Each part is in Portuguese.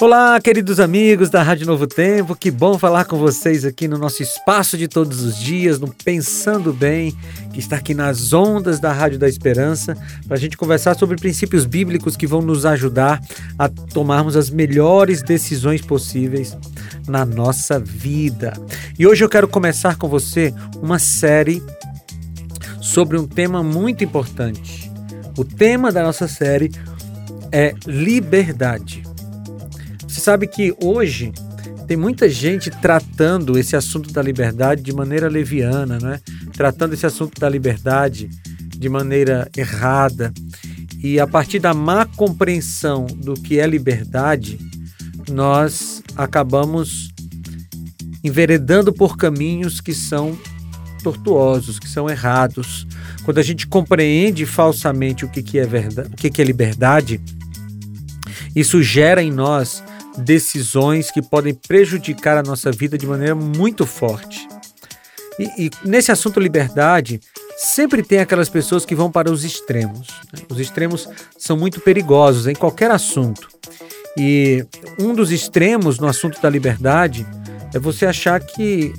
Olá, queridos amigos da Rádio Novo Tempo, que bom falar com vocês aqui no nosso espaço de todos os dias, no Pensando Bem, que está aqui nas ondas da Rádio da Esperança, para a gente conversar sobre princípios bíblicos que vão nos ajudar a tomarmos as melhores decisões possíveis na nossa vida. E hoje eu quero começar com você uma série sobre um tema muito importante. O tema da nossa série é liberdade. Sabe que hoje tem muita gente tratando esse assunto da liberdade de maneira leviana, né? tratando esse assunto da liberdade de maneira errada. E a partir da má compreensão do que é liberdade, nós acabamos enveredando por caminhos que são tortuosos, que são errados. Quando a gente compreende falsamente o que, que é verdade, o que, que é liberdade, isso gera em nós decisões que podem prejudicar a nossa vida de maneira muito forte. E, e nesse assunto liberdade, sempre tem aquelas pessoas que vão para os extremos. Né? Os extremos são muito perigosos em qualquer assunto. E um dos extremos no assunto da liberdade é você achar que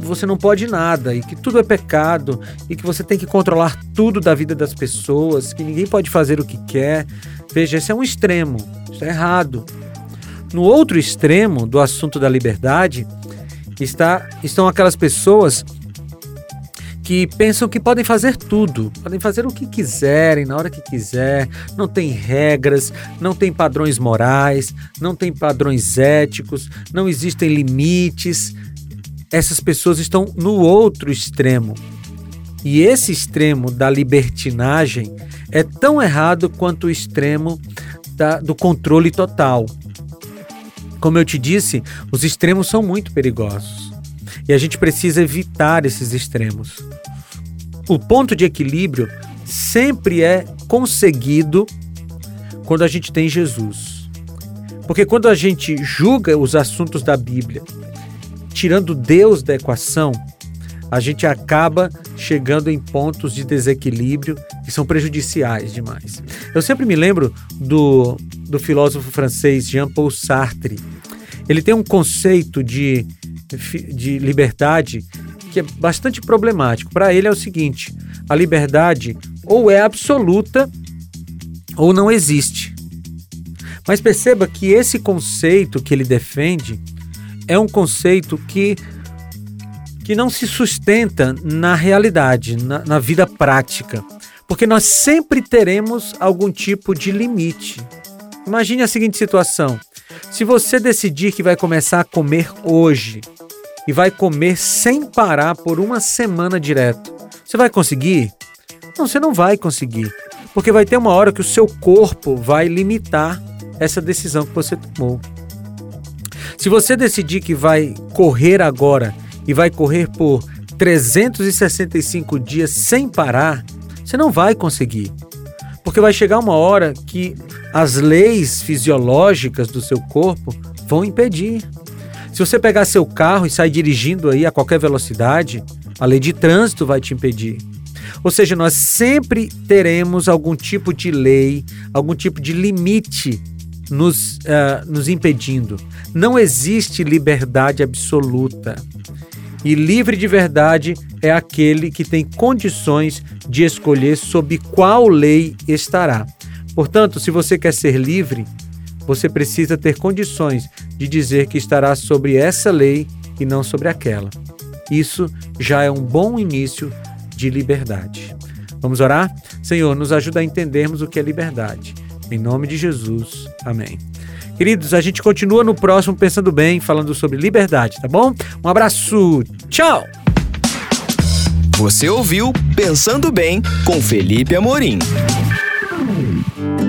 você não pode nada e que tudo é pecado e que você tem que controlar tudo da vida das pessoas, que ninguém pode fazer o que quer. Veja, esse é um extremo, isso é errado. No outro extremo do assunto da liberdade está, estão aquelas pessoas que pensam que podem fazer tudo, podem fazer o que quiserem, na hora que quiser, não tem regras, não tem padrões morais, não tem padrões éticos, não existem limites. Essas pessoas estão no outro extremo. E esse extremo da libertinagem é tão errado quanto o extremo da, do controle total. Como eu te disse, os extremos são muito perigosos e a gente precisa evitar esses extremos. O ponto de equilíbrio sempre é conseguido quando a gente tem Jesus. Porque quando a gente julga os assuntos da Bíblia, tirando Deus da equação, a gente acaba chegando em pontos de desequilíbrio que são prejudiciais demais. Eu sempre me lembro do, do filósofo francês Jean-Paul Sartre. Ele tem um conceito de, de liberdade que é bastante problemático. Para ele é o seguinte: a liberdade ou é absoluta ou não existe. Mas perceba que esse conceito que ele defende é um conceito que que não se sustenta na realidade, na, na vida prática, porque nós sempre teremos algum tipo de limite. Imagine a seguinte situação: se você decidir que vai começar a comer hoje e vai comer sem parar por uma semana direto, você vai conseguir? Não, você não vai conseguir, porque vai ter uma hora que o seu corpo vai limitar essa decisão que você tomou. Se você decidir que vai correr agora e vai correr por 365 dias sem parar, você não vai conseguir. Porque vai chegar uma hora que as leis fisiológicas do seu corpo vão impedir. Se você pegar seu carro e sair dirigindo aí a qualquer velocidade, a lei de trânsito vai te impedir. Ou seja, nós sempre teremos algum tipo de lei, algum tipo de limite nos, uh, nos impedindo. Não existe liberdade absoluta. E livre de verdade é aquele que tem condições de escolher sob qual lei estará. Portanto, se você quer ser livre, você precisa ter condições de dizer que estará sobre essa lei e não sobre aquela. Isso já é um bom início de liberdade. Vamos orar? Senhor, nos ajuda a entendermos o que é liberdade. Em nome de Jesus. Amém. Queridos, a gente continua no próximo Pensando Bem, falando sobre liberdade, tá bom? Um abraço, tchau! Você ouviu Pensando Bem com Felipe Amorim.